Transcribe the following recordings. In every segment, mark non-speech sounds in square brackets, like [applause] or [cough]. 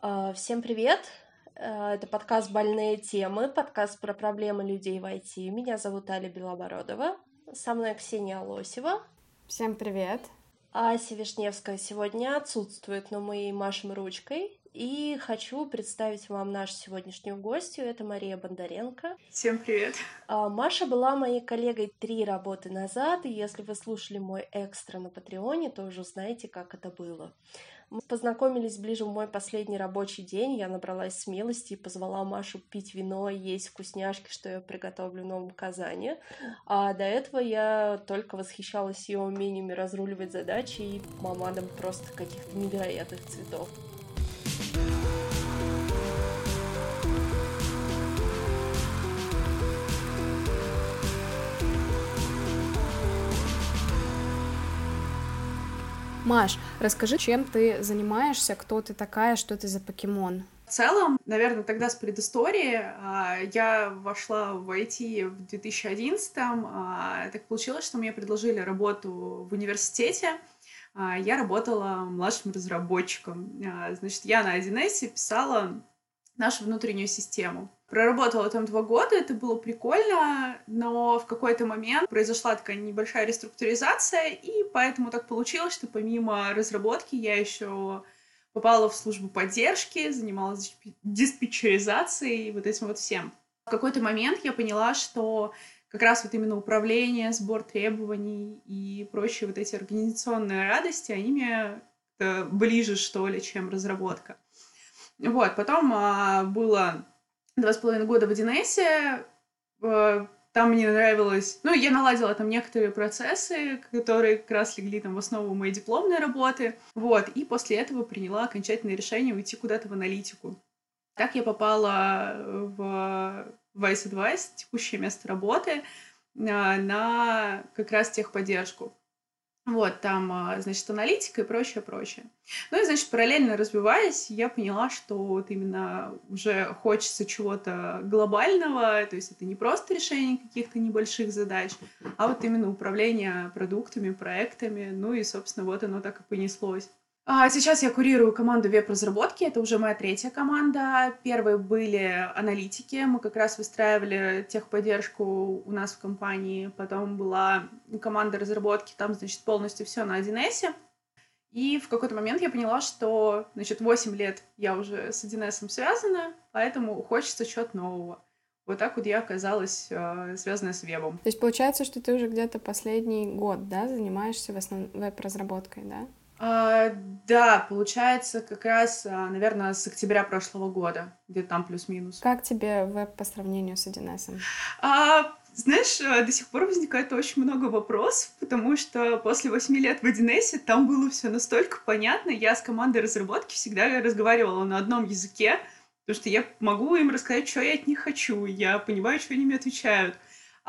А, всем привет! А, это подкаст «Больные темы», подкаст про проблемы людей в IT. Меня зовут Аля Белобородова, со мной Ксения Лосева. Всем привет! Ася Вишневская сегодня отсутствует, но мы ей машем ручкой. И хочу представить вам нашу сегодняшнюю гостью. Это Мария Бондаренко. Всем привет. А, Маша была моей коллегой три работы назад, и если вы слушали мой экстра на Патреоне, то уже знаете, как это было. Мы познакомились ближе в мой последний рабочий день. Я набралась смелости и позвала Машу пить вино есть вкусняшки, что я приготовлю в Новом Казани. А до этого я только восхищалась ее умениями разруливать задачи и мамадом просто каких-то невероятных цветов. Маш, расскажи, чем ты занимаешься, кто ты такая, что ты за покемон? В целом, наверное, тогда с предыстории а, я вошла в IT в 2011 а, Так получилось, что мне предложили работу в университете. А, я работала младшим разработчиком. Значит, я на 1С писала нашу внутреннюю систему. Проработала там два года, это было прикольно, но в какой-то момент произошла такая небольшая реструктуризация, и поэтому так получилось, что помимо разработки я еще попала в службу поддержки, занималась диспетчеризацией и вот этим вот всем. В какой-то момент я поняла, что как раз вот именно управление, сбор требований и прочие вот эти организационные радости, они мне ближе, что ли, чем разработка. Вот, потом а, было два с половиной года в 1С. Э, там мне нравилось... Ну, я наладила там некоторые процессы, которые как раз легли там в основу моей дипломной работы. Вот. И после этого приняла окончательное решение уйти куда-то в аналитику. Так я попала в Vice Advice, текущее место работы, э, на как раз техподдержку. Вот, там, а, значит, аналитика и прочее, прочее. Ну и, значит, параллельно развиваясь, я поняла, что вот именно уже хочется чего-то глобального, то есть это не просто решение каких-то небольших задач, а вот именно управление продуктами, проектами, ну и, собственно, вот оно так и понеслось. А сейчас я курирую команду веб-разработки, это уже моя третья команда. Первые были аналитики, мы как раз выстраивали техподдержку у нас в компании. Потом была команда разработки, там, значит, полностью все на 1С. И в какой-то момент я поняла, что, значит, 8 лет я уже с 1С связана, поэтому хочется чего-то нового. Вот так вот я оказалась э, связана с вебом. То есть получается, что ты уже где-то последний год, да, занимаешься в основном веб-разработкой, да? А, да, получается, как раз, а, наверное, с октября прошлого года, где-то там плюс-минус. Как тебе веб по сравнению с 1С? А, знаешь, а, до сих пор возникает очень много вопросов, потому что после восьми лет в 1С там было все настолько понятно. Я с командой разработки всегда разговаривала на одном языке, потому что я могу им рассказать, что я от них хочу, я понимаю, что они мне отвечают.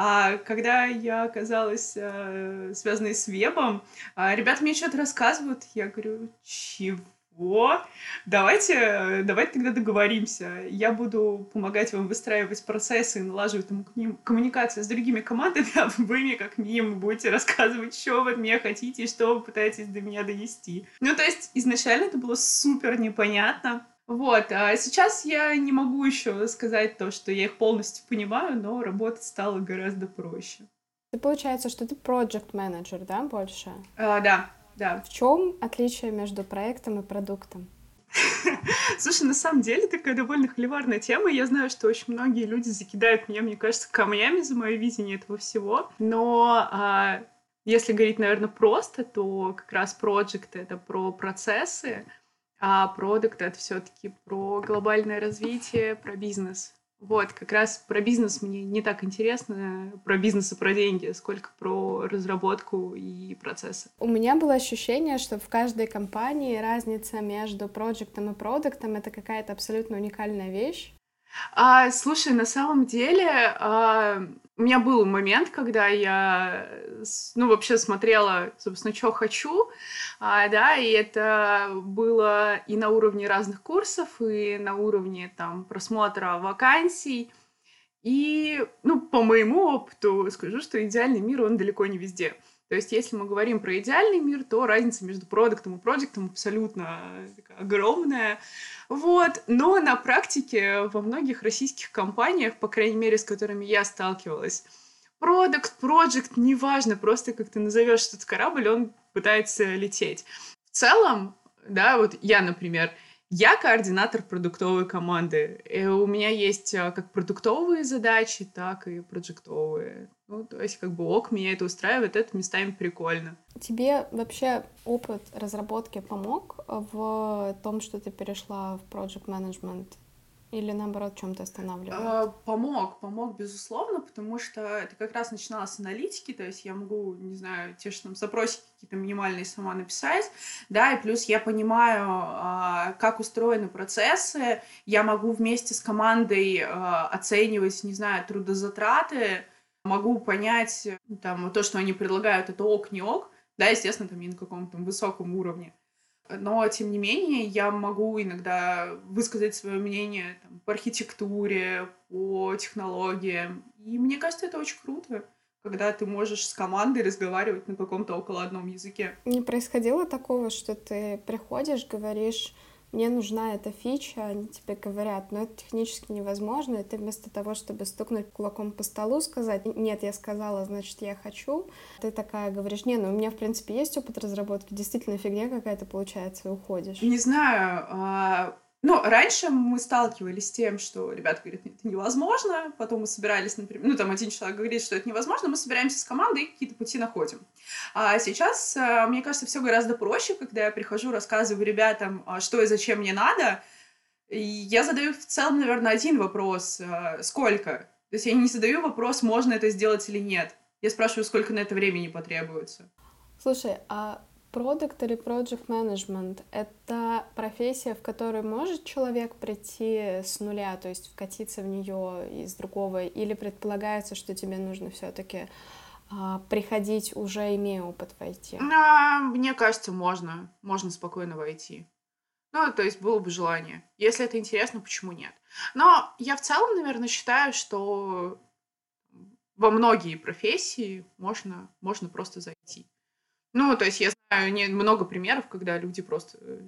А когда я оказалась э, связанной с вебом, э, ребята мне что-то рассказывают, я говорю, чего? Давайте, давайте тогда договоримся. Я буду помогать вам выстраивать процессы и налаживать там коммуникацию с другими командами, [laughs] а вы мне как минимум будете рассказывать, что вы от меня хотите и что вы пытаетесь до меня донести. Ну, то есть изначально это было супер непонятно. Вот, а сейчас я не могу еще сказать то, что я их полностью понимаю, но работать стало гораздо проще. Это получается, что ты project менеджер, да, больше? А, да, да. В чем отличие между проектом и продуктом? [laughs] Слушай, на самом деле такая довольно холиварная тема. Я знаю, что очень многие люди закидают меня, мне кажется, камнями за мое видение этого всего. Но а, если говорить, наверное, просто, то как раз project — это про процессы, а продукт — это все таки про глобальное развитие, про бизнес. Вот, как раз про бизнес мне не так интересно, про бизнес и про деньги, сколько про разработку и процессы. У меня было ощущение, что в каждой компании разница между проектом и продуктом — это какая-то абсолютно уникальная вещь. А, слушай, на самом деле а, у меня был момент, когда я, ну, вообще смотрела, собственно, что хочу, а, да, и это было и на уровне разных курсов, и на уровне, там, просмотра вакансий, и, ну, по моему опыту скажу, что идеальный мир, он далеко не везде. То есть, если мы говорим про идеальный мир, то разница между продуктом и проектом абсолютно огромная. Вот. Но на практике во многих российских компаниях, по крайней мере, с которыми я сталкивалась, продукт, проект, неважно, просто как ты назовешь этот корабль, он пытается лететь. В целом, да, вот я, например, я координатор продуктовой команды. И у меня есть а, как продуктовые задачи, так и проектовые. Ну, то есть, как бы ок, меня это устраивает, это местами прикольно. Тебе вообще опыт разработки помог в том, что ты перешла в project management? Или наоборот, чем-то останавливает? А, помог, помог, безусловно, потому что это как раз начиналось с аналитики, то есть я могу, не знаю, те же там запросики какие-то минимальные сама написать, да, и плюс я понимаю, а, как устроены процессы, я могу вместе с командой а, оценивать, не знаю, трудозатраты, могу понять, там, то, что они предлагают, это ок, не ок, да, естественно, там не на каком-то высоком уровне но, тем не менее, я могу иногда высказать свое мнение там, по архитектуре, по технологиям. И мне кажется, это очень круто, когда ты можешь с командой разговаривать на каком-то около одном языке. Не происходило такого, что ты приходишь, говоришь, мне нужна эта фича, они тебе говорят, но это технически невозможно, и ты вместо того, чтобы стукнуть кулаком по столу, сказать, нет, я сказала, значит, я хочу, ты такая говоришь, не, ну у меня, в принципе, есть опыт разработки, действительно фигня какая-то получается, и уходишь. Не знаю, а, ну, раньше мы сталкивались с тем, что ребята говорят, это невозможно, потом мы собирались, например, ну, там один человек говорит, что это невозможно, мы собираемся с командой и какие-то пути находим. А сейчас, э, мне кажется, все гораздо проще, когда я прихожу, рассказываю ребятам, а, что и зачем мне надо, я задаю в целом, наверное, один вопрос, э, сколько? То есть я не задаю вопрос, можно это сделать или нет. Я спрашиваю, сколько на это времени потребуется. Слушай, а Продукт или project management — это профессия, в которой может человек прийти с нуля, то есть вкатиться в нее из другого, или предполагается, что тебе нужно все-таки приходить уже имея опыт в IT? А, мне кажется, можно. Можно спокойно войти. Ну, то есть было бы желание. Если это интересно, почему нет? Но я в целом, наверное, считаю, что во многие профессии можно, можно просто зайти. Ну, то есть я знаю много примеров, когда люди просто э,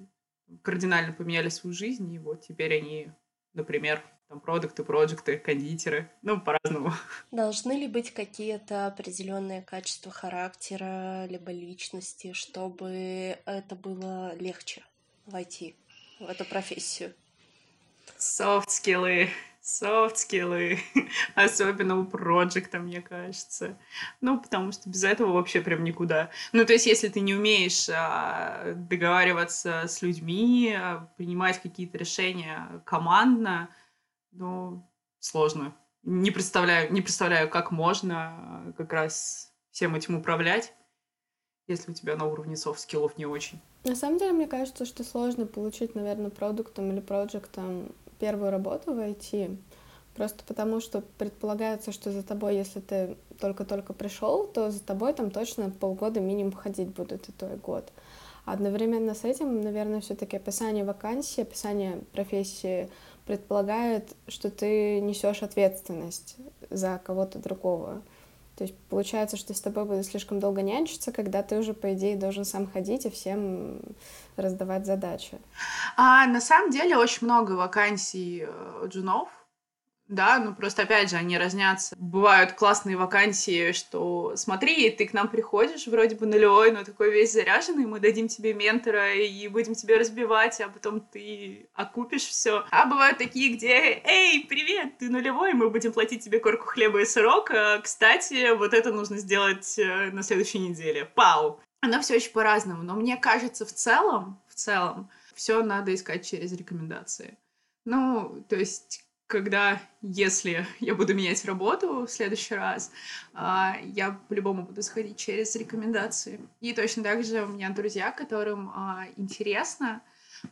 кардинально поменяли свою жизнь, и вот теперь они, например, там продукты, проекты, кондитеры, ну, по-разному. [laughs] Должны ли быть какие-то определенные качества характера либо личности, чтобы это было легче войти в эту профессию? Софт-скиллы софт-скиллы, [laughs] особенно у проекта, мне кажется. Ну, потому что без этого вообще прям никуда. Ну, то есть, если ты не умеешь а, договариваться с людьми, а, принимать какие-то решения командно, ну, сложно. Не представляю, не представляю, как можно а, как раз всем этим управлять, если у тебя на уровне софт-скиллов не очень. На самом деле, мне кажется, что сложно получить, наверное, продуктом или проектом первую работу в IT, просто потому что предполагается, что за тобой, если ты только-только пришел, то за тобой там точно полгода минимум ходить будут, и то и год. Одновременно с этим, наверное, все-таки описание вакансии, описание профессии предполагает, что ты несешь ответственность за кого-то другого. То есть получается, что с тобой будут слишком долго нянчиться, когда ты уже, по идее, должен сам ходить и всем раздавать задачи. А на самом деле очень много вакансий э, джунов, да, ну просто опять же они разнятся. Бывают классные вакансии, что смотри, ты к нам приходишь вроде бы нулевой, но такой весь заряженный, мы дадим тебе ментора и будем тебя разбивать, а потом ты окупишь все. А бывают такие, где, эй, привет, ты нулевой, мы будем платить тебе корку хлеба и сырок, а, кстати, вот это нужно сделать э, на следующей неделе. Пау! Оно все очень по-разному, но мне кажется, в целом, в целом, все надо искать через рекомендации. Ну, то есть когда, если я буду менять работу в следующий раз, а, я по-любому буду сходить через рекомендации. И точно так же у меня друзья, которым а, интересно,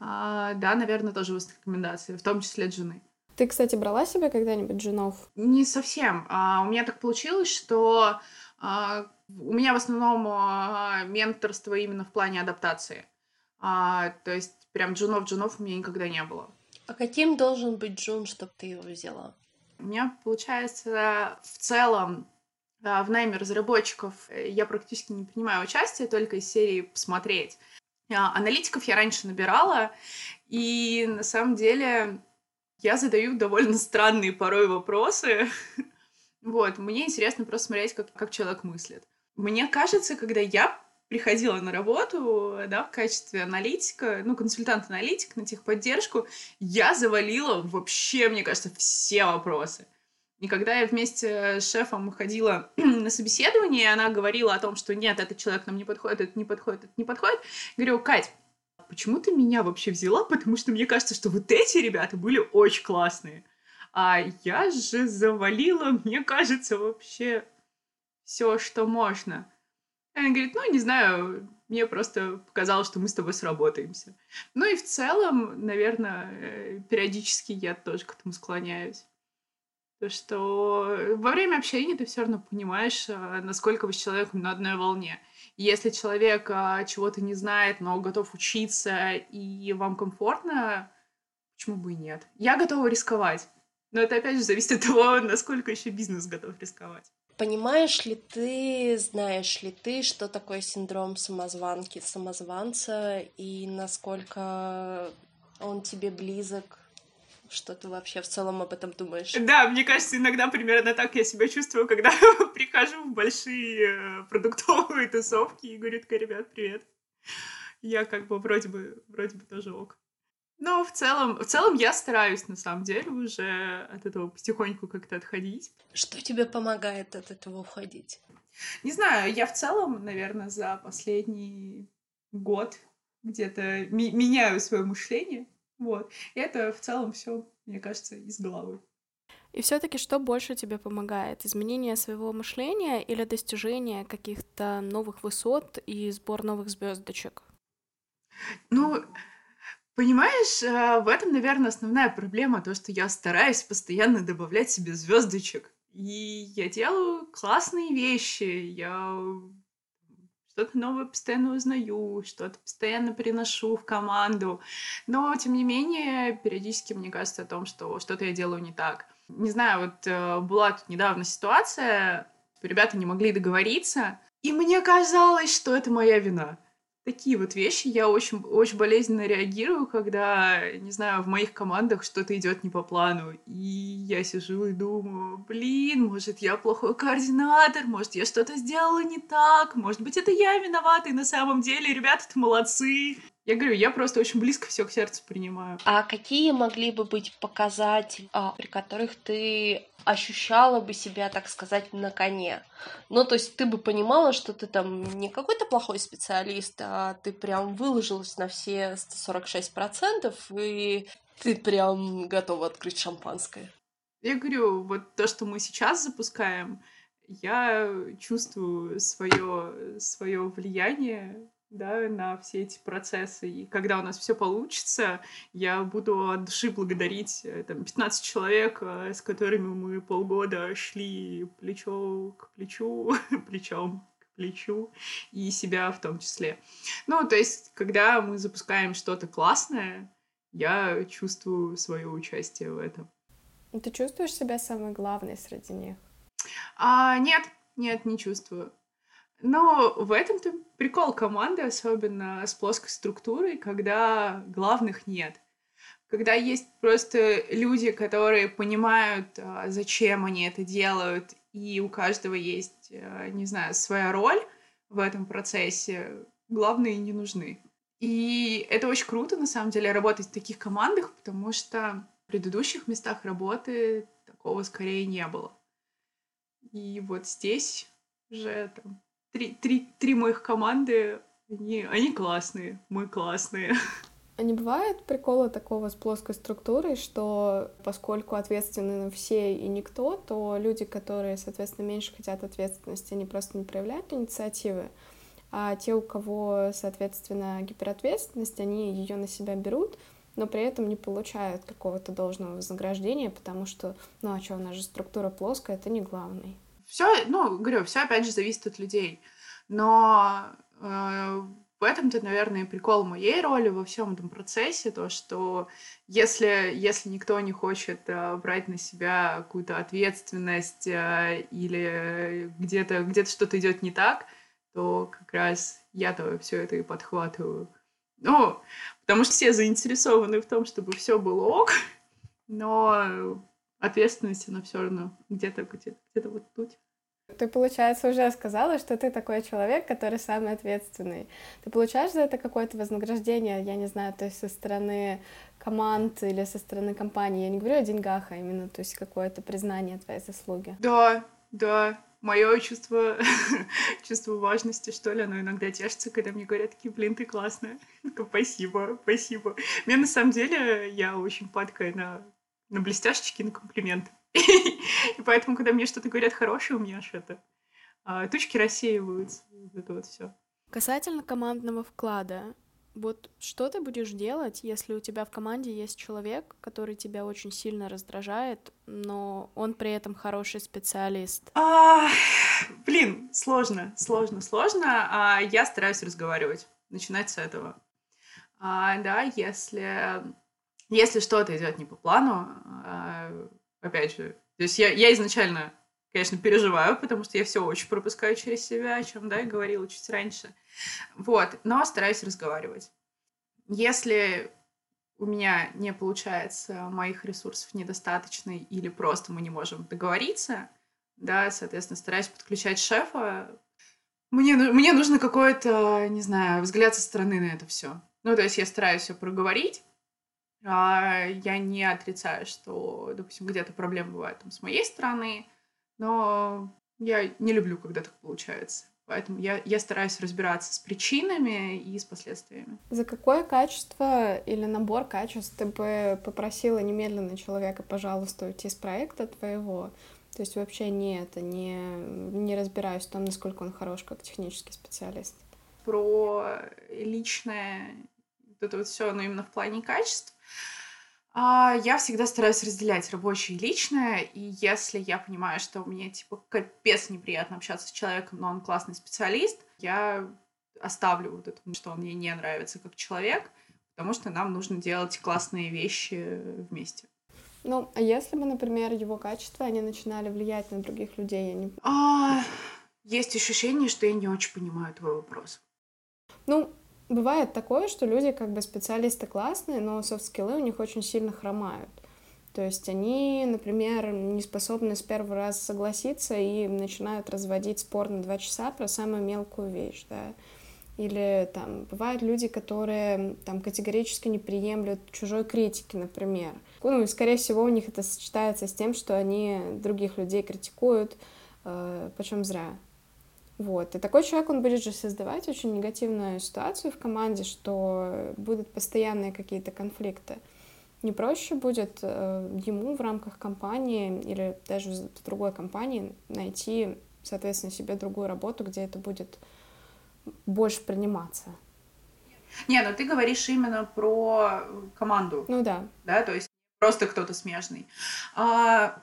а, да, наверное, тоже выставят рекомендации, в том числе от жены. Ты, кстати, брала себе когда-нибудь джунов? Не совсем. У меня так получилось, что у меня в основном менторство именно в плане адаптации. То есть прям джунов-джунов у меня никогда не было. А каким должен быть Джун, чтобы ты его взяла? У меня получается в целом а, в найме разработчиков э, я практически не принимаю участие, только из серии посмотреть. А, аналитиков я раньше набирала, и на самом деле я задаю довольно странные порой вопросы. [laughs] Вот, мне интересно просто смотреть, как, как человек мыслит. Мне кажется, когда я приходила на работу, да, в качестве аналитика, ну, консультант-аналитик на техподдержку, я завалила вообще, мне кажется, все вопросы. И когда я вместе с шефом ходила [clears throat] на собеседование, и она говорила о том, что нет, этот человек нам не подходит, это не подходит, это не подходит, говорю, Кать, почему ты меня вообще взяла? Потому что мне кажется, что вот эти ребята были очень классные. А я же завалила, [laughs] мне кажется, вообще все, что можно. Она говорит, ну, не знаю, мне просто показалось, что мы с тобой сработаемся. Ну и в целом, наверное, э, периодически я тоже к этому склоняюсь. То, что во время общения ты все равно понимаешь, а, насколько вы с человеком на одной волне. Если человек а, чего-то не знает, но готов учиться, и вам комфортно, почему бы и нет? Я готова рисковать. Но это опять же зависит от того, насколько еще бизнес готов рисковать. Понимаешь ли ты, знаешь ли ты, что такое синдром самозванки, самозванца, и насколько он тебе близок что ты вообще в целом об этом думаешь? Да, мне кажется, иногда примерно так я себя чувствую, когда [laughs] прихожу в большие э, продуктовые [laughs] тусовки и говорю, ребят, привет. Я как бы вроде бы, вроде бы тоже ок. Но в целом, в целом я стараюсь, на самом деле, уже от этого потихоньку как-то отходить. Что тебе помогает от этого уходить? Не знаю, я в целом, наверное, за последний год где-то ми- меняю свое мышление. Вот. И это в целом все, мне кажется, из головы. И все-таки что больше тебе помогает? Изменение своего мышления или достижение каких-то новых высот и сбор новых звездочек? Ну, понимаешь, э, в этом, наверное, основная проблема, то, что я стараюсь постоянно добавлять себе звездочек. И я делаю классные вещи, я что-то новое постоянно узнаю, что-то постоянно приношу в команду. Но, тем не менее, периодически мне кажется о том, что что-то я делаю не так. Не знаю, вот э, была тут недавно ситуация, ребята не могли договориться, и мне казалось, что это моя вина такие вот вещи. Я очень, очень болезненно реагирую, когда, не знаю, в моих командах что-то идет не по плану. И я сижу и думаю, блин, может, я плохой координатор, может, я что-то сделала не так, может быть, это я виновата, и на самом деле ребята-то молодцы. Я говорю, я просто очень близко все к сердцу принимаю. А какие могли бы быть показатели, а, при которых ты ощущала бы себя, так сказать, на коне? Ну, то есть ты бы понимала, что ты там не какой-то плохой специалист, а ты прям выложилась на все 146%, и ты прям готова открыть шампанское. Я говорю, вот то, что мы сейчас запускаем, я чувствую свое, свое влияние да, на все эти процессы. И когда у нас все получится, я буду от души благодарить э, там, 15 человек, э, с которыми мы полгода шли плечо к плечу, [laughs] плечом к плечу, и себя в том числе. Ну, то есть, когда мы запускаем что-то классное, я чувствую свое участие в этом. Ты чувствуешь себя самой главной среди них? А, нет, нет, не чувствую. Но в этом-то прикол команды, особенно с плоской структурой, когда главных нет. Когда есть просто люди, которые понимают, а, зачем они это делают, и у каждого есть, а, не знаю, своя роль в этом процессе, главные не нужны. И это очень круто, на самом деле, работать в таких командах, потому что в предыдущих местах работы такого скорее не было. И вот здесь уже там три, три, три моих команды, они, они классные, мы классные. А не бывает прикола такого с плоской структурой, что поскольку ответственны все и никто, то люди, которые, соответственно, меньше хотят ответственности, они просто не проявляют инициативы, а те, у кого, соответственно, гиперответственность, они ее на себя берут, но при этом не получают какого-то должного вознаграждения, потому что, ну а что, у нас же структура плоская, это не главный. Все, ну, говорю, все опять же зависит от людей. Но э, В этом-то, наверное, прикол моей роли во всем этом процессе, то, что если, если никто не хочет э, брать на себя какую-то ответственность э, или где-то где что-то идет не так, то как раз я-то все это и подхватываю. Ну, потому что все заинтересованы в том, чтобы все было ок, но ответственность, она все равно где-то где-то где вот тут. Ты, получается, уже сказала, что ты такой человек, который самый ответственный. Ты получаешь за это какое-то вознаграждение, я не знаю, то есть со стороны команд или со стороны компании? Я не говорю о деньгах, а именно, то есть какое-то признание твоей заслуги. Да, да. Мое чувство, [laughs] чувство важности, что ли, оно иногда тешится, когда мне говорят такие, блин, ты классная. Спасибо, спасибо. Мне на самом деле, я очень падкая на, на блестяшечки, на комплименты. [laughs] И поэтому, когда мне что-то говорят хорошее, у меня аж это а, тучки рассеиваются. Вот это вот все. Касательно командного вклада, вот что ты будешь делать, если у тебя в команде есть человек, который тебя очень сильно раздражает, но он при этом хороший специалист? А, блин, сложно, сложно, сложно. А я стараюсь разговаривать, начинать с этого. А, да, если если что-то идет не по плану, а, опять же, то есть я, я изначально, конечно, переживаю, потому что я все очень пропускаю через себя, о чем, да, и говорила чуть раньше. Вот, но стараюсь разговаривать. Если у меня не получается, моих ресурсов недостаточно, или просто мы не можем договориться, да, соответственно, стараюсь подключать шефа. Мне, мне нужно какой-то, не знаю, взгляд со стороны на это все. Ну, то есть я стараюсь все проговорить, я не отрицаю, что, допустим, где-то проблемы бывают там, с моей стороны, но я не люблю, когда так получается. Поэтому я, я стараюсь разбираться с причинами и с последствиями. За какое качество или набор качеств ты бы попросила немедленно человека, пожалуйста, уйти с проекта твоего? То есть вообще не это, не, не разбираюсь в том, насколько он хорош как технический специалист. Про личное вот это вот все, но именно в плане качеств. А, я всегда стараюсь разделять рабочее и личное, и если я понимаю, что мне, типа, капец неприятно общаться с человеком, но он классный специалист, я оставлю вот это, что он мне не нравится как человек, потому что нам нужно делать классные вещи вместе. Ну, а если бы, например, его качества, они начинали влиять на других людей, они... А, есть ощущение, что я не очень понимаю твой вопрос. Ну, Бывает такое, что люди как бы специалисты классные, но софт-скиллы у них очень сильно хромают. То есть они, например, не способны с первого раза согласиться и начинают разводить спор на два часа про самую мелкую вещь, да. Или там бывают люди, которые там категорически не приемлют чужой критики, например. Ну, и, скорее всего, у них это сочетается с тем, что они других людей критикуют, э, почем зря. Вот. И такой человек, он будет же создавать очень негативную ситуацию в команде, что будут постоянные какие-то конфликты. Не проще будет э, ему в рамках компании или даже в другой компании найти, соответственно, себе другую работу, где это будет больше приниматься. Не, но ты говоришь именно про команду. Ну да. Да, то есть просто кто-то смежный. А,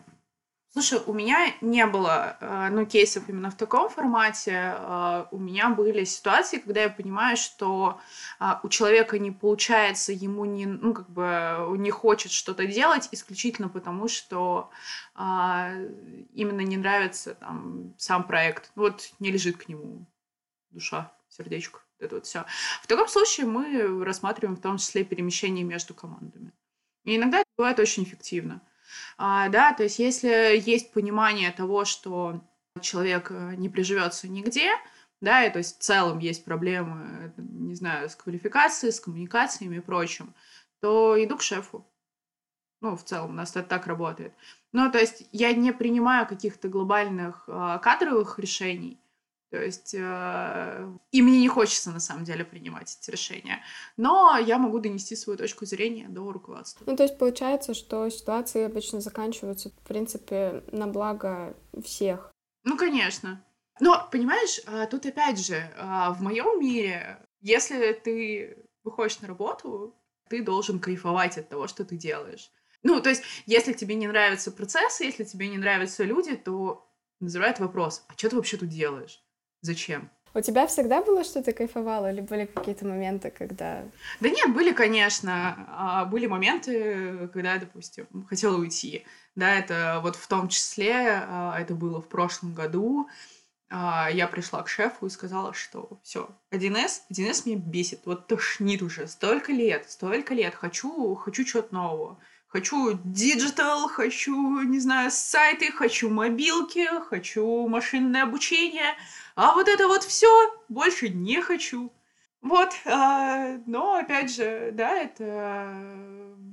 Слушай, у меня не было, э, ну, кейсов именно в таком формате. Э, у меня были ситуации, когда я понимаю, что э, у человека не получается, ему не, ну, как бы не хочет что-то делать исключительно потому, что именно не нравится там сам проект. Вот не лежит к нему душа, сердечко, это вот все. В таком случае мы рассматриваем в том числе перемещение между командами. И иногда это бывает очень эффективно. А, да, то есть если есть понимание того, что человек э, не приживется нигде, да, и то есть в целом есть проблемы, не знаю, с квалификацией, с коммуникациями и прочим, то иду к шефу. Ну, в целом у нас это так работает. Ну, то есть я не принимаю каких-то глобальных э, кадровых решений, то есть э, и мне не хочется на самом деле принимать эти решения. Но я могу донести свою точку зрения до руководства. Ну, то есть получается, что ситуации обычно заканчиваются, в принципе, на благо всех. Ну, конечно. Но, понимаешь, а, тут опять же, а, в моем мире, если ты выходишь на работу, ты должен кайфовать от того, что ты делаешь. Ну, то есть, если тебе не нравятся процессы, если тебе не нравятся люди, то называют вопрос, а что ты вообще тут делаешь? Зачем? У тебя всегда было что-то кайфовало, или были какие-то моменты, когда... Да нет, были, конечно. А, были моменты, когда я, допустим, хотела уйти. Да, это вот в том числе, а, это было в прошлом году, а, я пришла к шефу и сказала, что все, 1С, 1С меня бесит, вот тошнит уже, столько лет, столько лет, хочу, хочу чего-то нового. Хочу digital, хочу, не знаю, сайты, хочу мобилки, хочу машинное обучение. А вот это вот все больше не хочу. Вот, а, но опять же, да, это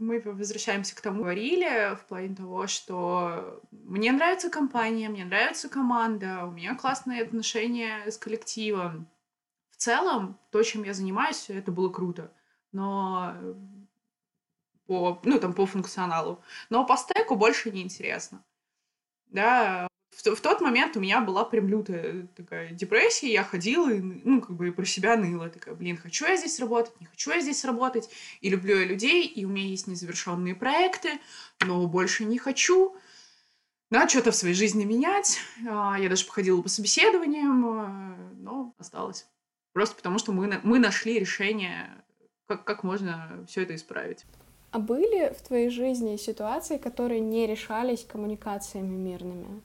мы возвращаемся к тому, говорили в плане того, что мне нравится компания, мне нравится команда, у меня классные отношения с коллективом. В целом, то, чем я занимаюсь, это было круто. Но по, ну, там, по функционалу. Но по стеку больше не интересно. Да, в, в тот момент у меня была прям лютая такая депрессия, я ходила и, ну, как бы про себя ныла, такая, блин, хочу я здесь работать, не хочу я здесь работать, и люблю я людей, и у меня есть незавершенные проекты, но больше не хочу. Надо что-то в своей жизни менять. А, я даже походила по собеседованиям, а, но осталось. Просто потому, что мы, мы нашли решение, как, как можно все это исправить. А были в твоей жизни ситуации, которые не решались коммуникациями мирными?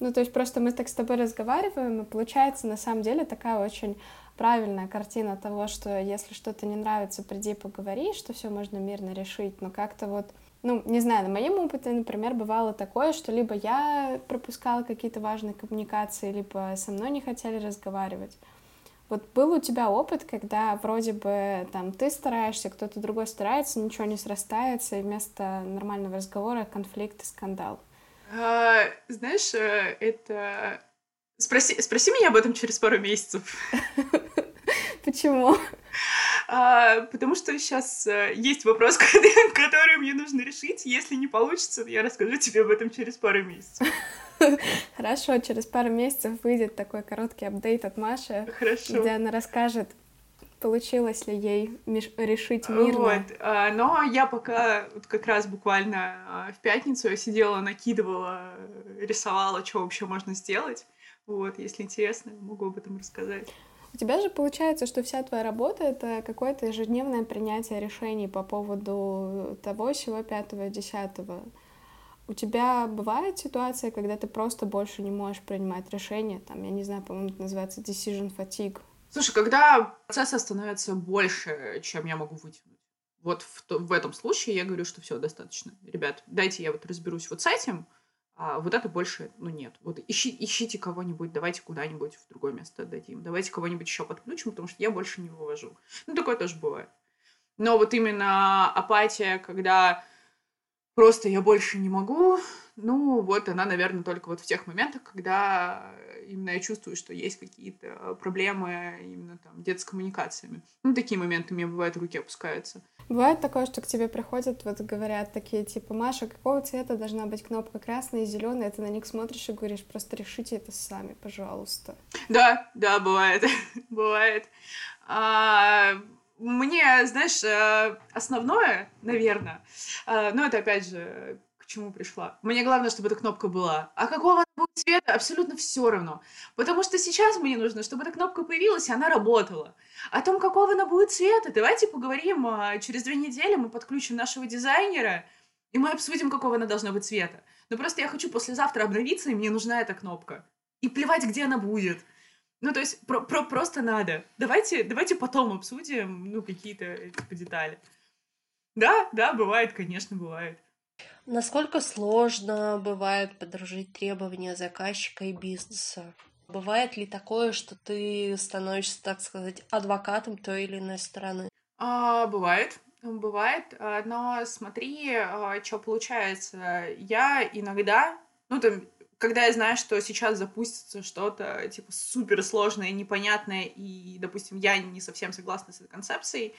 Ну, то есть просто мы так с тобой разговариваем, и получается на самом деле такая очень правильная картина того, что если что-то не нравится, приди поговори, что все можно мирно решить, но как-то вот ну, не знаю, на моем опыте, например, бывало такое, что либо я пропускала какие-то важные коммуникации, либо со мной не хотели разговаривать. Вот был у тебя опыт, когда вроде бы там ты стараешься, кто-то другой старается, ничего не срастается, и вместо нормального разговора конфликт и скандал? А, знаешь, э, это... Спроси, спроси меня об этом через пару месяцев. [laughs] Почему? А, потому что сейчас а, есть вопрос, [laughs] который мне нужно решить. Если не получится, я расскажу тебе об этом через пару месяцев. [laughs] [laughs] Хорошо, через пару месяцев выйдет такой короткий апдейт от Маши, Хорошо. где она расскажет, получилось ли ей решить мирно. Вот, а, но я пока вот как раз буквально а, в пятницу я сидела, накидывала, рисовала, что вообще можно сделать. Вот, если интересно, могу об этом рассказать. У тебя же получается, что вся твоя работа — это какое-то ежедневное принятие решений по поводу того, всего пятого, десятого. У тебя бывает ситуация, когда ты просто больше не можешь принимать решения, там, я не знаю, по-моему, это называется decision fatigue. Слушай, когда процесса становится больше, чем я могу вытянуть, вот в, в этом случае я говорю, что все, достаточно. Ребят, дайте я вот разберусь вот с этим, а вот это больше, ну, нет. Вот ищи, ищите кого-нибудь, давайте куда-нибудь в другое место отдадим, давайте кого-нибудь еще подключим, потому что я больше не вывожу. Ну, такое тоже бывает. Но вот именно апатия, когда просто я больше не могу. Ну, вот она, наверное, только вот в тех моментах, когда именно я чувствую, что есть какие-то проблемы именно там где-то с коммуникациями. Ну, такие моменты у меня бывает, руки опускаются. Бывает такое, что к тебе приходят, вот говорят такие, типа, Маша, какого цвета должна быть кнопка красная и зеленая? Ты на них смотришь и говоришь, просто решите это сами, пожалуйста. Да, да, бывает, [laughs] бывает. А, мне, знаешь, э, основное, наверное, э, ну это опять же к чему пришла. Мне главное, чтобы эта кнопка была. А какого она будет цвета, абсолютно все равно. Потому что сейчас мне нужно, чтобы эта кнопка появилась, и она работала. О том, какого она будет цвета, давайте поговорим. А, через две недели мы подключим нашего дизайнера, и мы обсудим, какого она должна быть цвета. Но просто я хочу послезавтра обновиться, и мне нужна эта кнопка. И плевать, где она будет. Ну, то есть про, про, просто надо. Давайте, давайте потом обсудим, ну, какие-то типа, детали. Да, да, бывает, конечно, бывает. Насколько сложно бывает подружить требования заказчика и бизнеса? Бывает ли такое, что ты становишься, так сказать, адвокатом той или иной стороны? А, бывает, бывает, а, но смотри, а, что получается. Я иногда, ну, там, когда я знаю, что сейчас запустится что-то типа суперсложное, непонятное, и, допустим, я не совсем согласна с этой концепцией,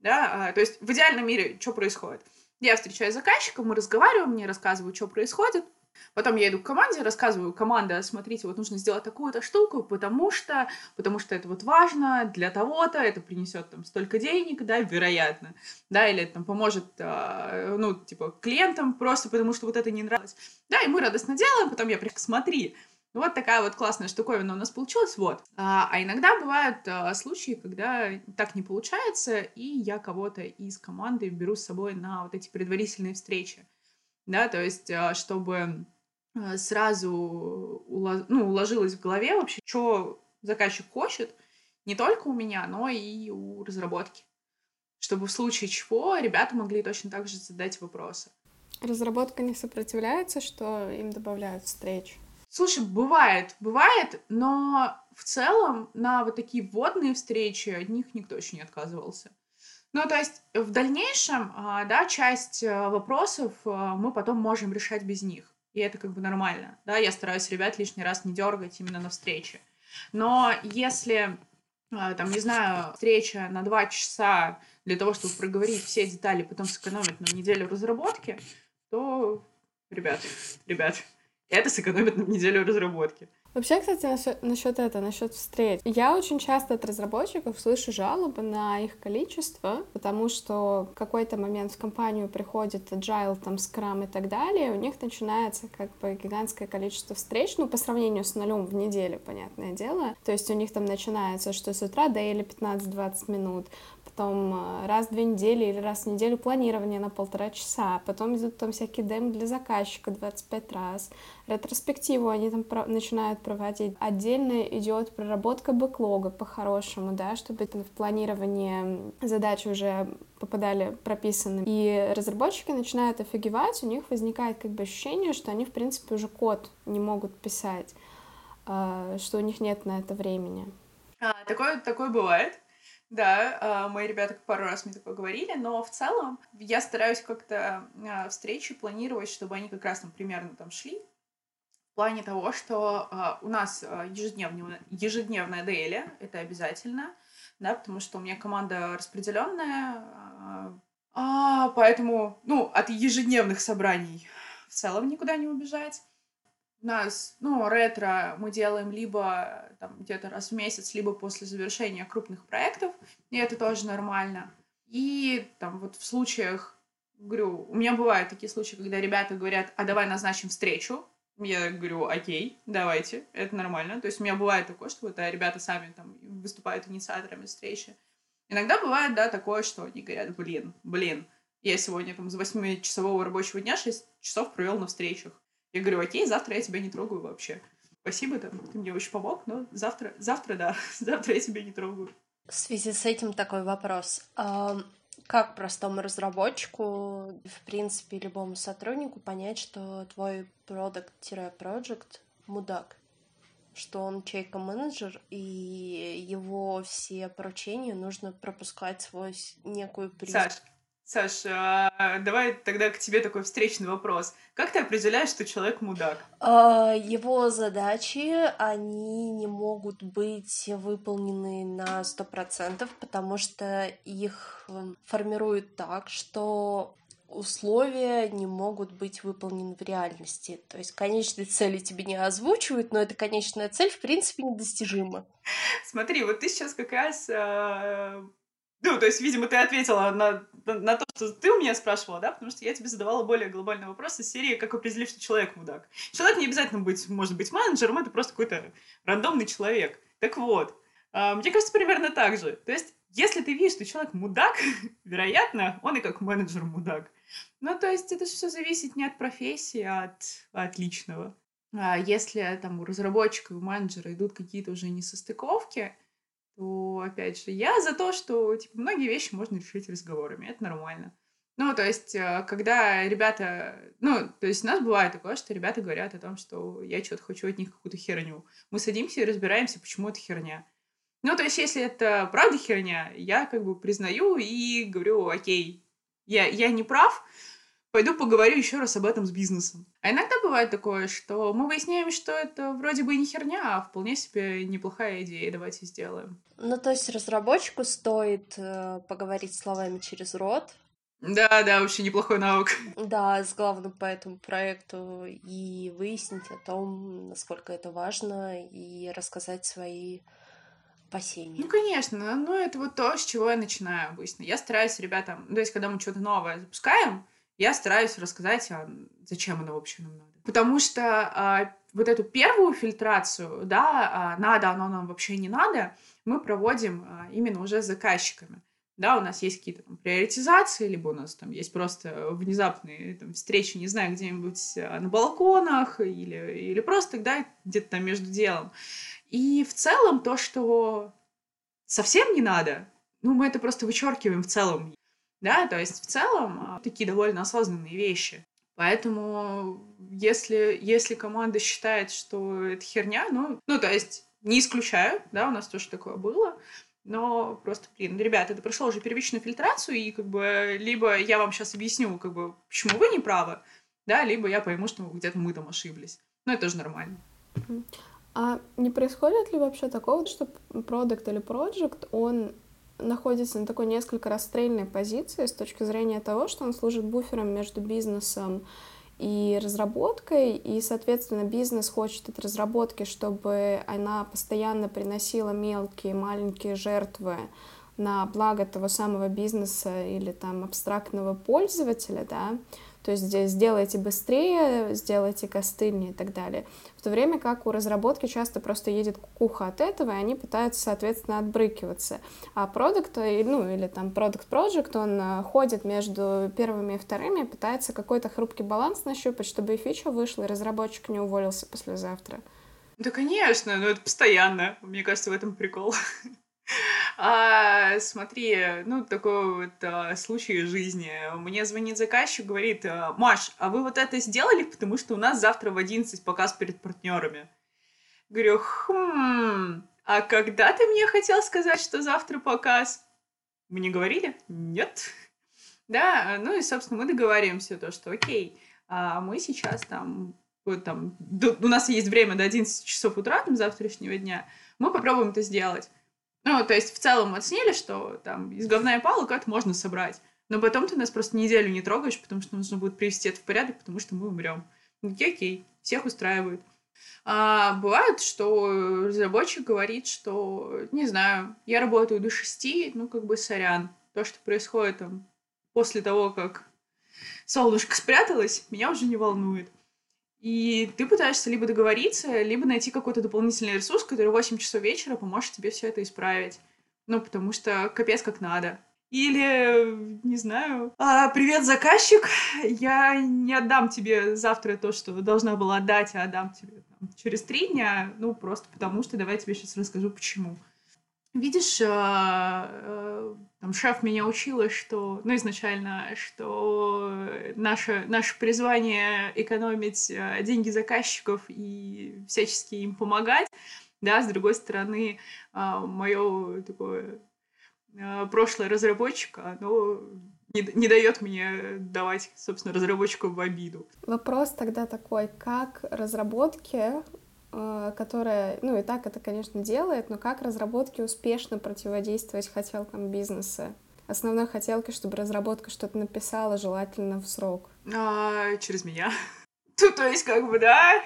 да, а, то есть в идеальном мире что происходит? Я встречаюсь с заказчиком, мы разговариваем, мне рассказывают, что происходит, Потом я иду к команде, рассказываю, команда, смотрите, вот нужно сделать такую-то штуку, потому что, потому что это вот важно для того-то, это принесет там столько денег, да, вероятно, да, или это там поможет, э, ну, типа, клиентам просто потому что вот это не нравилось. Да, и мы радостно делаем, потом я прям, смотри, вот такая вот классная штуковина у нас получилась, вот. А, а иногда бывают а, случаи, когда так не получается, и я кого-то из команды беру с собой на вот эти предварительные встречи, да, то есть, а, чтобы а, сразу уло... ну, уложилось в голове вообще, что заказчик хочет, не только у меня, но и у разработки, чтобы в случае чего ребята могли точно так же задать вопросы. Разработка не сопротивляется, что им добавляют встреч? Слушай, бывает, бывает, но в целом на вот такие вводные встречи от них никто еще не отказывался. Ну, то есть в дальнейшем, а, да, часть а, вопросов а, мы потом можем решать без них. И это как бы нормально. Да, я стараюсь ребят лишний раз не дергать именно на встрече. Но если, там, не знаю, встреча на два часа для того, чтобы проговорить все детали, потом сэкономить на неделю разработки, то, ребят, ребят, это сэкономит нам неделю разработки. Вообще, кстати, насчет, этого, насчет встреч. Я очень часто от разработчиков слышу жалобы на их количество, потому что в какой-то момент в компанию приходит agile, там, Scrum и так далее, у них начинается как бы гигантское количество встреч, ну, по сравнению с нулем в неделю, понятное дело. То есть у них там начинается, что с утра дейли 15-20 минут, потом э, раз в две недели или раз в неделю планирование на полтора часа, потом идут там всякие демо для заказчика 25 раз, ретроспективу они там про- начинают проводить. Отдельно идет проработка бэклога по-хорошему, да, чтобы в планирование задачи уже попадали прописаны. И разработчики начинают офигевать, у них возникает как бы ощущение, что они, в принципе, уже код не могут писать, э, что у них нет на это времени. А, такое, такое бывает. Да, а, мои ребята пару раз мне такое говорили, но в целом я стараюсь как-то а, встречи планировать, чтобы они как раз там примерно там шли. В плане того, что а, у нас ежедневная, ежедневная DL, это обязательно, да, потому что у меня команда распределенная, а, поэтому, ну, от ежедневных собраний в целом никуда не убежать нас, ну, ретро мы делаем либо там где-то раз в месяц, либо после завершения крупных проектов, и это тоже нормально. И там вот в случаях, говорю, у меня бывают такие случаи, когда ребята говорят, а давай назначим встречу, я говорю, окей, давайте, это нормально. То есть у меня бывает такое, что вот а ребята сами там выступают инициаторами встречи. Иногда бывает, да, такое, что они говорят, блин, блин, я сегодня там с 8-часового рабочего дня 6 часов провел на встречах. Я говорю, окей, завтра я тебя не трогаю вообще. Спасибо, там, ты мне очень помог, но завтра, завтра, да, [laughs] завтра я тебя не трогаю. В связи с этим такой вопрос. Как простому разработчику, в принципе, любому сотруднику понять, что твой продукт-проект мудак? что он чейка-менеджер, и его все поручения нужно пропускать свой некую призму. Саш, Саша, а давай тогда к тебе такой встречный вопрос. Как ты определяешь, что человек мудак? А, его задачи, они не могут быть выполнены на сто процентов, потому что их эм, формируют так, что условия не могут быть выполнены в реальности. То есть конечные цели тебе не озвучивают, но эта конечная цель, в принципе, недостижима. Смотри, вот ты сейчас как раз э, ну, то есть, видимо, ты ответила на, на, на то, что ты у меня спрашивала, да, потому что я тебе задавала более глобальный вопрос из серии, как определить, что человек мудак. Человек не обязательно быть, может быть менеджером, это просто какой-то рандомный человек. Так вот, э, мне кажется, примерно так же. То есть, если ты видишь, что человек мудак, [laughs] вероятно, он и как менеджер мудак. Ну, то есть, это все зависит не от профессии, а от, от личного. А если там у разработчика и у менеджера идут какие-то уже несостыковки, то, опять же, я за то, что, типа, многие вещи можно решить разговорами, это нормально. Ну, то есть, э, когда ребята... Ну, то есть у нас бывает такое, что ребята говорят о том, что я что-то хочу от них какую-то херню. Мы садимся и разбираемся, почему это херня. Ну, то есть, если это правда херня, я как бы признаю и говорю, окей, я, я не прав, пойду поговорю еще раз об этом с бизнесом. А иногда бывает такое, что мы выясняем, что это вроде бы и не херня, а вполне себе неплохая идея, давайте сделаем. Ну, то есть разработчику стоит э, поговорить словами через рот. Да, да, вообще неплохой навык. Да, с главным по этому проекту и выяснить о том, насколько это важно, и рассказать свои опасения. Ну, конечно, но это вот то, с чего я начинаю обычно. Я стараюсь ребятам, то есть, когда мы что-то новое запускаем, я стараюсь рассказать, а зачем оно вообще нам надо. Потому что а, вот эту первую фильтрацию, да, а, надо оно нам вообще не надо, мы проводим а, именно уже с заказчиками. Да, у нас есть какие-то там приоритизации, либо у нас там есть просто внезапные там, встречи, не знаю, где-нибудь а, на балконах или, или просто, да, где-то там между делом. И в целом то, что совсем не надо, ну, мы это просто вычеркиваем в целом. Да, то есть в целом такие довольно осознанные вещи. Поэтому если, если команда считает, что это херня, ну, ну, то есть не исключаю, да, у нас тоже такое было, но просто, блин, ребята, это прошло уже первичную фильтрацию, и как бы либо я вам сейчас объясню, как бы, почему вы не правы, да, либо я пойму, что где-то мы там ошиблись. Ну, это тоже нормально. А не происходит ли вообще такого, что продукт или проект, он находится на такой несколько расстрельной позиции с точки зрения того, что он служит буфером между бизнесом и разработкой, и, соответственно, бизнес хочет от разработки, чтобы она постоянно приносила мелкие, маленькие жертвы на благо того самого бизнеса или там абстрактного пользователя, да, то есть сделайте быстрее, сделайте костыльнее и так далее. В то время как у разработки часто просто едет куха от этого, и они пытаются, соответственно, отбрыкиваться. А продукт, э, ну или там продукт project, он э, ходит между первыми и вторыми, пытается какой-то хрупкий баланс нащупать, чтобы и фича вышла, и разработчик не уволился послезавтра. Да, конечно, но это постоянно. Мне кажется, в этом прикол. [laughs] А, смотри, ну, такой вот а, случай жизни. Мне звонит заказчик, говорит, «А, Маш, а вы вот это сделали, потому что у нас завтра в 11 показ перед партнерами. Говорю, хм, а когда ты мне хотел сказать, что завтра показ? Мне говорили? Нет. Да, ну и, собственно, мы договариваемся, то, что окей, а мы сейчас там, вот там, у нас есть время до 11 часов утра, там, завтрашнего дня, мы попробуем это сделать. Ну, то есть в целом оценили, что там из говна и палок это можно собрать. Но потом ты нас просто неделю не трогаешь, потому что нужно будет привести это в порядок, потому что мы умрем. Окей, окей, всех устраивает. А бывает, что разработчик говорит, что, не знаю, я работаю до шести, ну, как бы сорян. То, что происходит там после того, как солнышко спряталось, меня уже не волнует. И ты пытаешься либо договориться, либо найти какой-то дополнительный ресурс, который в 8 часов вечера поможет тебе все это исправить. Ну, потому что капец как надо. Или, не знаю, а, привет, заказчик, я не отдам тебе завтра то, что должна была отдать, а отдам тебе там, через три дня, ну, просто потому что давай я тебе сейчас расскажу, почему. Видишь, а, а, там шеф меня учила, что, ну, изначально, что наше, наше призвание экономить а, деньги заказчиков и всячески им помогать, да, с другой стороны, мое такое прошлое разработчика, оно не, не дает мне давать, собственно, разработчику в обиду. Вопрос тогда такой, как разработки Э, которая, ну и так это, конечно, делает, но как разработки успешно противодействовать хотелкам бизнеса? Основной хотелки, чтобы разработка что-то написала, желательно в срок. А, через меня. [laughs] Ну, то есть, как бы, да,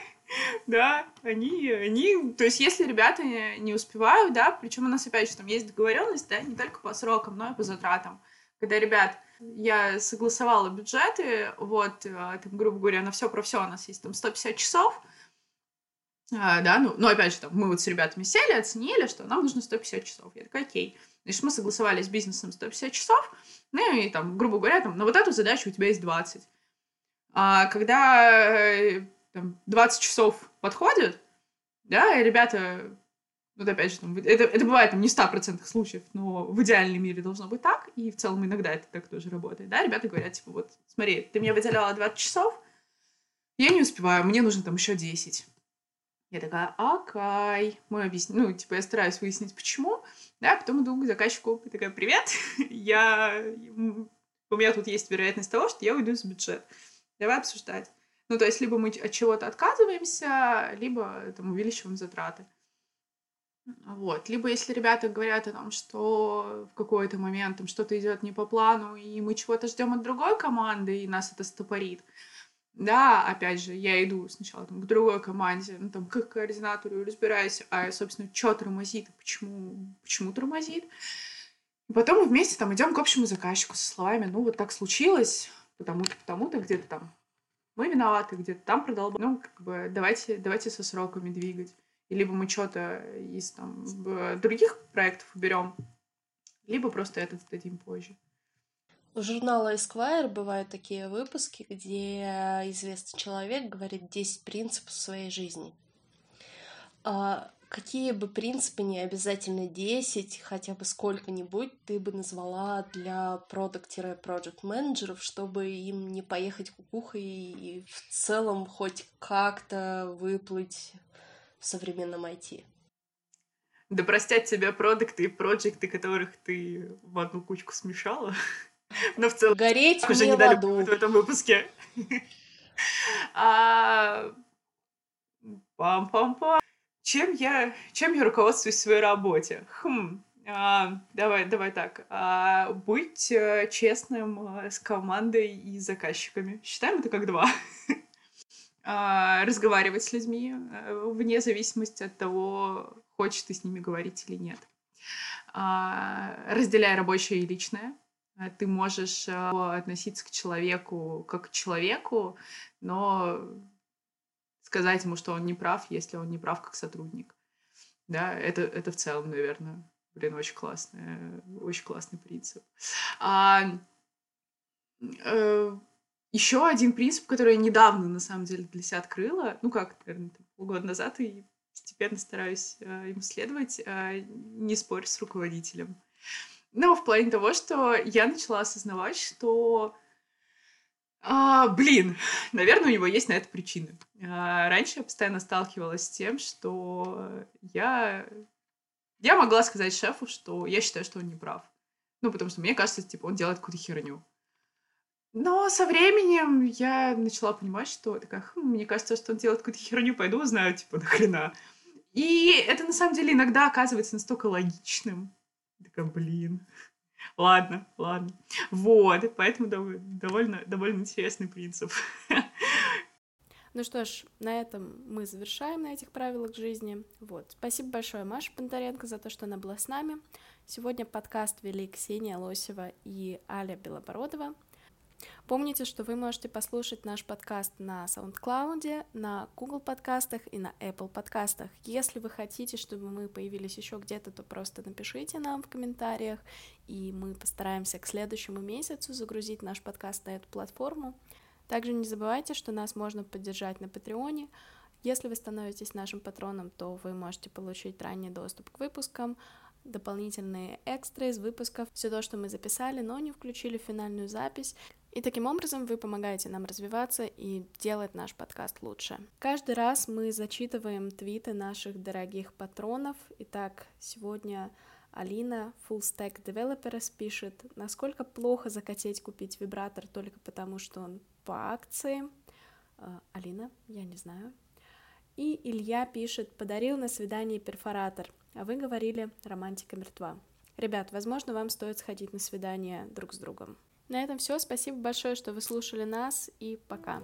да, они, они, то есть, если ребята не, не успевают, да, причем у нас опять же там есть договоренность, да, не только по срокам, но и по затратам. Когда ребят, я согласовала бюджеты, вот, э, там, грубо говоря, на все про все у нас есть там 150 часов, а, да, ну, ну, опять же, там, мы вот с ребятами сели, оценили, что нам нужно 150 часов. Я такая, окей. Значит, мы согласовали с бизнесом 150 часов, ну, и там, грубо говоря, там, на вот эту задачу у тебя есть 20. А когда э, там, 20 часов подходит, да, и ребята, вот опять же, там, это, это бывает там не в 100% случаев, но в идеальном мире должно быть так, и в целом иногда это так тоже работает, да, ребята говорят, типа, вот, смотри, ты мне выделяла 20 часов, я не успеваю, мне нужно там еще 10. Я такая, окей. Мы объясним, ну, типа, я стараюсь выяснить, почему. Да, потом иду к заказчику и такая, привет, [laughs] я... У меня тут есть вероятность того, что я уйду из бюджета. Давай обсуждать. Ну, то есть, либо мы от чего-то отказываемся, либо там увеличиваем затраты. Вот. Либо если ребята говорят о том, что в какой-то момент там что-то идет не по плану, и мы чего-то ждем от другой команды, и нас это стопорит, да, опять же, я иду сначала там, к другой команде, ну, там, к координатору разбираюсь, а, собственно, что тормозит почему, почему тормозит. Потом мы вместе там идем к общему заказчику со словами, ну, вот так случилось, потому-то, потому-то, где-то там мы виноваты где-то, там продолб... Ну, как бы, давайте, давайте со сроками двигать. И либо мы что-то из там других проектов уберем, либо просто этот дадим позже. У журнала Esquire бывают такие выпуски, где известный человек говорит 10 принципов своей жизни. А какие бы принципы, не обязательно 10, хотя бы сколько-нибудь, ты бы назвала для продукт-проект менеджеров, чтобы им не поехать кукухой и в целом хоть как-то выплыть в современном IT? Да простят тебя продукты и проекты, которых ты в одну кучку смешала. [laughs] Но в целом... Гореть уже не дали в этом выпуске. А... Пам-пам-пам. Чем я, чем я руководствуюсь в своей работе? Хм, а, давай, давай так. А, быть а, честным а, с командой и заказчиками. Считаем это как два. а, разговаривать с людьми а, вне зависимости от того, хочешь ты с ними говорить или нет. А, разделяя рабочее и личное. А, ты можешь а, относиться к человеку как к человеку, но сказать ему, что он не прав, если он не прав как сотрудник. Да, это, это в целом, наверное, блин, очень классный, очень классный принцип. А, э, еще один принцип, который я недавно, на самом деле, для себя открыла, ну как, наверное, полгода назад, и постепенно стараюсь э, им следовать, э, не спорь с руководителем. Ну, в плане того, что я начала осознавать, что а, блин, наверное, у него есть на это причины. А, раньше я постоянно сталкивалась с тем, что я... Я могла сказать шефу, что я считаю, что он не прав. Ну, потому что мне кажется, типа, он делает какую-то херню. Но со временем я начала понимать, что такая, хм, мне кажется, что он делает какую-то херню, пойду узнаю, типа, нахрена. И это, на самом деле, иногда оказывается настолько логичным. Такая, блин, ладно, ладно. Вот, поэтому довольно, довольно интересный принцип. Ну что ж, на этом мы завершаем на этих правилах жизни. Вот. Спасибо большое Маше Бондаренко за то, что она была с нами. Сегодня подкаст вели Ксения Лосева и Аля Белобородова. Помните, что вы можете послушать наш подкаст на SoundCloud, на Google подкастах и на Apple подкастах. Если вы хотите, чтобы мы появились еще где-то, то просто напишите нам в комментариях, и мы постараемся к следующему месяцу загрузить наш подкаст на эту платформу. Также не забывайте, что нас можно поддержать на Патреоне. Если вы становитесь нашим патроном, то вы можете получить ранний доступ к выпускам, дополнительные экстры из выпусков, все то, что мы записали, но не включили в финальную запись. И таким образом вы помогаете нам развиваться и делать наш подкаст лучше. Каждый раз мы зачитываем твиты наших дорогих патронов. Итак, сегодня Алина, Full Stack Developers, пишет, насколько плохо захотеть купить вибратор только потому, что он по акции. А, Алина, я не знаю. И Илья пишет, подарил на свидание перфоратор, а вы говорили, романтика мертва. Ребят, возможно, вам стоит сходить на свидание друг с другом. На этом все. Спасибо большое, что вы слушали нас, и пока.